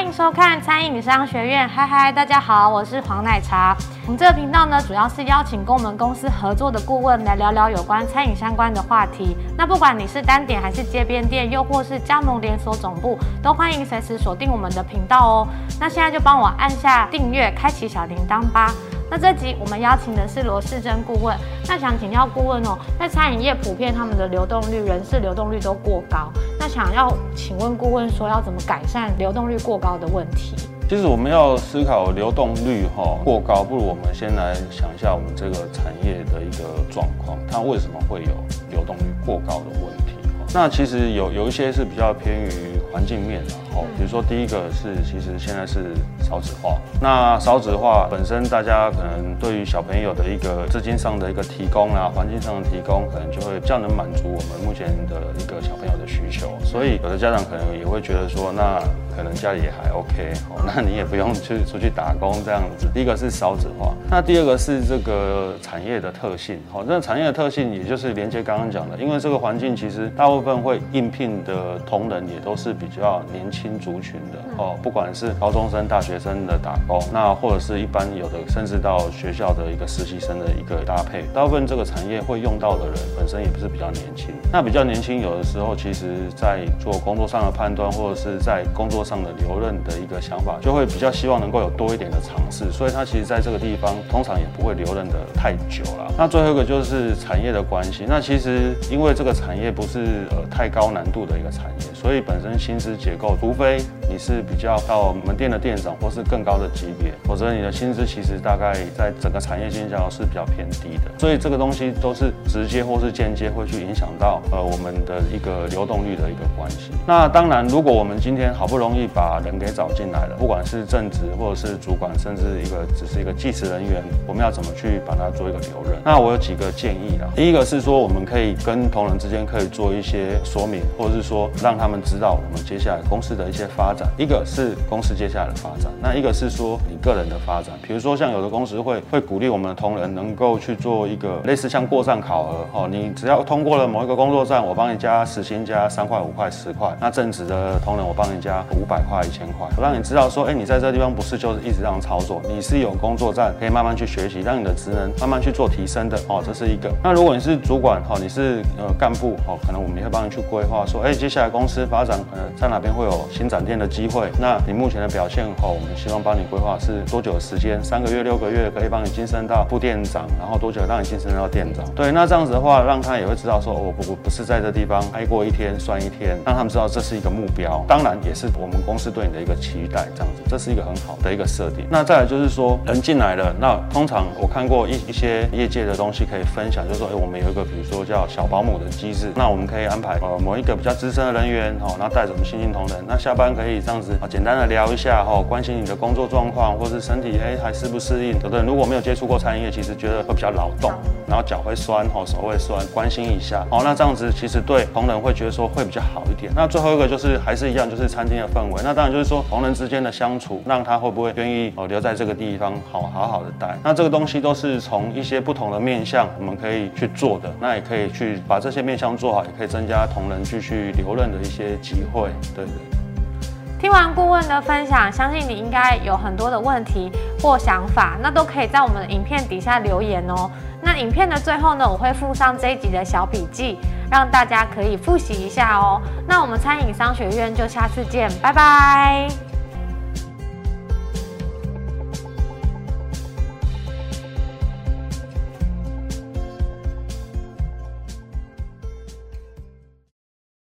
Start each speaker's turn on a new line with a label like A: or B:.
A: 欢迎收看餐饮商学院，嗨嗨，大家好，我是黄奶茶。我们这个频道呢，主要是邀请跟我们公司合作的顾问来聊聊有关餐饮相关的话题。那不管你是单点还是街边店，又或是加盟连锁总部，都欢迎随时锁定我们的频道哦。那现在就帮我按下订阅，开启小铃铛吧。那这集我们邀请的是罗世珍顾问。那想请教顾问哦，在餐饮业普遍他们的流动率、人事流动率都过高。想要请问顾问说，要怎么改善流动率过高的问题？
B: 其实我们要思考流动率哈过高，不如我们先来想一下我们这个产业的一个状况，它为什么会有流动率过高的问题？那其实有有一些是比较偏于环境面的，哦，比如说第一个是，其实现在是少子化。那少子化本身，大家可能对于小朋友的一个资金上的一个提供啊，环境上的提供，可能就会比较能满足我们目前的一个小朋友的需求。所以有的家长可能也会觉得说，那可能家里也还 OK，哦，那你也不用去出去打工这样子。第一个是少子化，那第二个是这个产业的特性，好，那产业的特性也就是连接刚刚讲的，因为这个环境其实大部部分会应聘的同仁也都是比较年轻族群的哦，不管是高中生、大学生的打工，那或者是一般有的甚至到学校的一个实习生的一个搭配，大部分这个产业会用到的人本身也不是比较年轻。那比较年轻，有的时候其实在做工作上的判断，或者是在工作上的留任的一个想法，就会比较希望能够有多一点的尝试，所以他其实在这个地方通常也不会留任的太久了。那最后一个就是产业的关系，那其实因为这个产业不是。呃，太高难度的一个产业，所以本身薪资结构，除非你是比较到门店的店长或是更高的级别，否则你的薪资其实大概在整个产业竞价是比较偏低的。所以这个东西都是直接或是间接会去影响到呃我们的一个流动率的一个关系。那当然，如果我们今天好不容易把人给找进来了，不管是正职或者是主管，甚至一个只是一个计时人员，我们要怎么去把它做一个留任？那我有几个建议啦。第一个是说，我们可以跟同仁之间可以做一些。说明，或者是说让他们知道我们接下来公司的一些发展。一个是公司接下来的发展，那一个是说你个人的发展。比如说像有的公司会会鼓励我们的同仁能够去做一个类似像过站考核哦，你只要通过了某一个工作站，我帮你加时薪加三块五块十块。那正职的同仁我帮你加五百块一千块，我让你知道说，哎，你在这地方不是就是一直这样操作，你是有工作站可以慢慢去学习，让你的职能慢慢去做提升的哦，这是一个。那如果你是主管哦，你是呃干部哦，可能我们也会帮你去规划说，哎，接下来公司发展可能在哪边会有新展店的机会？那你目前的表现后，我们希望帮你规划是多久的时间？三个月、六个月可以帮你晋升到副店长，然后多久让你晋升到店长？对，那这样子的话，让他也会知道说，我不不不是在这地方挨过一天算一天，让他们知道这是一个目标。当然也是我们公司对你的一个期待，这样子，这是一个很好的一个设定。那再来就是说，人进来了，那通常我看过一一些业界的东西可以分享，就是说，哎，我们有一个比如说叫小保姆的机制，那我们可以安排呃某一个比较资深的人员哦，那带着我们新进同仁，那下班可以这样子啊，简单的聊一下哈，关心你的工作状况，或是身体哎还适不适应，对不对？如果没有接触过餐饮业，其实觉得会比较劳动，然后脚会酸哈，手会酸，关心一下哦，那这样子其实对同仁会觉得说会比较好一点。那最后一个就是还是一样，就是餐厅的氛围，那当然就是说同仁之间的相处，让他会不会愿意哦留在这个地方好好好的待。那这个东西都是从一些不同的面向我们可以去做的，那也可以去把这些面向做好，也可以增加同仁继续留任。的一些机会，对对。
A: 听完顾问的分享，相信你应该有很多的问题或想法，那都可以在我们的影片底下留言哦。那影片的最后呢，我会附上这一集的小笔记，让大家可以复习一下哦。那我们餐饮商学院就下次见，拜拜。